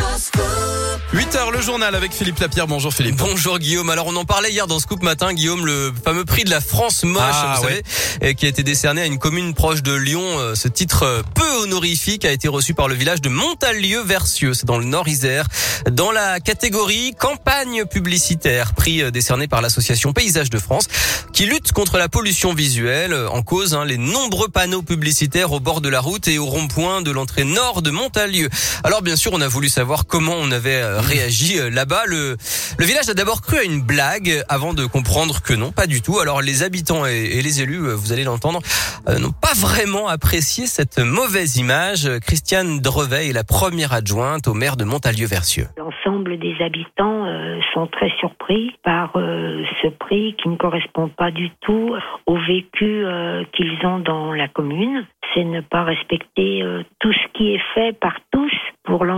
Just food. 8h le journal avec Philippe Lapierre. Bonjour Philippe. Bonjour Guillaume. Alors on en parlait hier dans Scoop Matin, Guillaume, le fameux prix de la France moche, Ah, vous ouais. savez, et qui a été décerné à une commune proche de Lyon. Euh, Ce titre euh, peu honorifique a été reçu par le village de Montalieu-Versieux, c'est dans le Nord-Isère, dans la catégorie campagne publicitaire, prix euh, décerné par l'association Paysage de France, qui lutte contre la pollution visuelle, euh, en cause hein, les nombreux panneaux publicitaires au bord de la route et au rond-point de l'entrée nord de Montalieu. Alors bien sûr, on a voulu savoir comment on avait euh, réagi euh, là-bas. Le, village a d'abord cru à une blague avant de comprendre que non, pas du tout. Alors les habitants et, les élus, euh, vous allez l'entendre, euh, n'ont pas vraiment apprécié cette mauvaise image. Christiane Drevet est la première adjointe au maire de Montalieu-Versieux. L'ensemble des habitants sont très surpris par ce prix qui ne correspond pas du tout au vécu qu'ils ont dans la commune. C'est ne pas respecter tout ce qui est fait par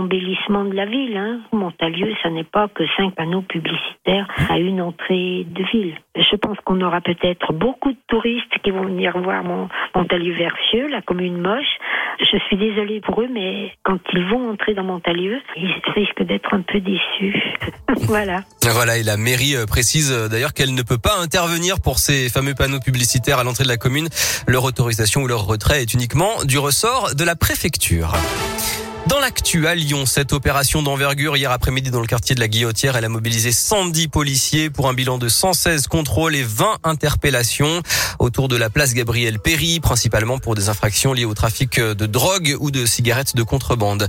l'embellissement de la ville. Hein. Montalieu, ça n'est pas que cinq panneaux publicitaires à une entrée de ville. Je pense qu'on aura peut-être beaucoup de touristes qui vont venir voir mon Montalieu-Versieux, la commune moche. Je suis désolée pour eux, mais quand ils vont entrer dans Montalieu, ils risquent d'être un peu déçus. voilà. Voilà, et la mairie euh, précise euh, d'ailleurs qu'elle ne peut pas intervenir pour ces fameux panneaux publicitaires à l'entrée de la commune. Leur autorisation ou leur retrait est uniquement du ressort de la préfecture. Dans l'actu à Lyon, cette opération d'envergure hier après-midi dans le quartier de la Guillotière, elle a mobilisé 110 policiers pour un bilan de 116 contrôles et 20 interpellations autour de la place Gabriel Péry, principalement pour des infractions liées au trafic de drogue ou de cigarettes de contrebande.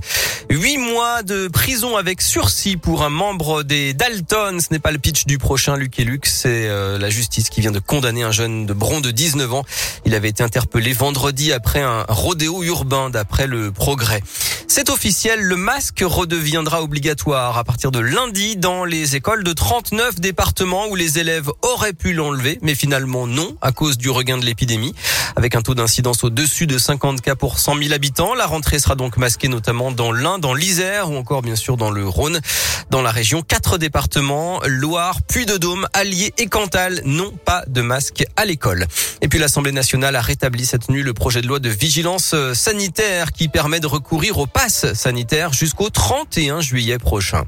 Huit mois de prison avec sursis pour un membre des Dalton. Ce n'est pas le pitch du prochain Luc et Luc, c'est euh, la justice qui vient de condamner un jeune de Bron de 19 ans. Il avait été interpellé vendredi après un rodéo urbain d'après le progrès. C'est officiel, le masque redeviendra obligatoire à partir de lundi dans les écoles de 39 départements où les élèves auraient pu l'enlever, mais finalement non, à cause du regain de l'épidémie. Avec un taux d'incidence au-dessus de 50 cas pour 100 000 habitants, la rentrée sera donc masquée notamment dans l'Ain, dans l'Isère ou encore bien sûr dans le Rhône. Dans la région, quatre départements, Loire, Puy-de-Dôme, Allier et Cantal n'ont pas de masque à l'école. Et puis l'Assemblée nationale a rétabli cette nuit le projet de loi de vigilance euh, sanitaire qui permet de recourir au pass sanitaire jusqu'au 31 juillet prochain.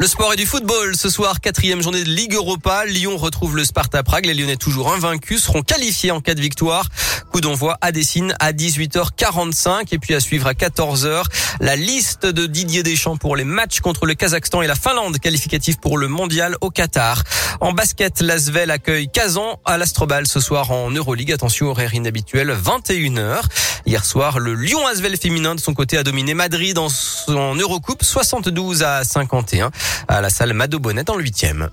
Le sport et du football. Ce soir, quatrième journée de Ligue Europa. Lyon retrouve le Sparta Prague. Les Lyonnais toujours invaincus seront qualifiés en cas de victoire. Coup d'envoi à Dessine à 18h45 et puis à suivre à 14h la liste de Didier Deschamps pour les matchs contre le Kazakhstan et la Finlande qualificatif pour le mondial au Qatar. En basket, l'Asvel accueille Kazan à l'Astrobal ce soir en Euroleague. Attention horaire inhabituel 21h. Hier soir, le Lyon Asvel féminin de son côté a dominé Madrid en, en Eurocoupe 72 à 51 à la salle Mado Bonnet dans le huitième.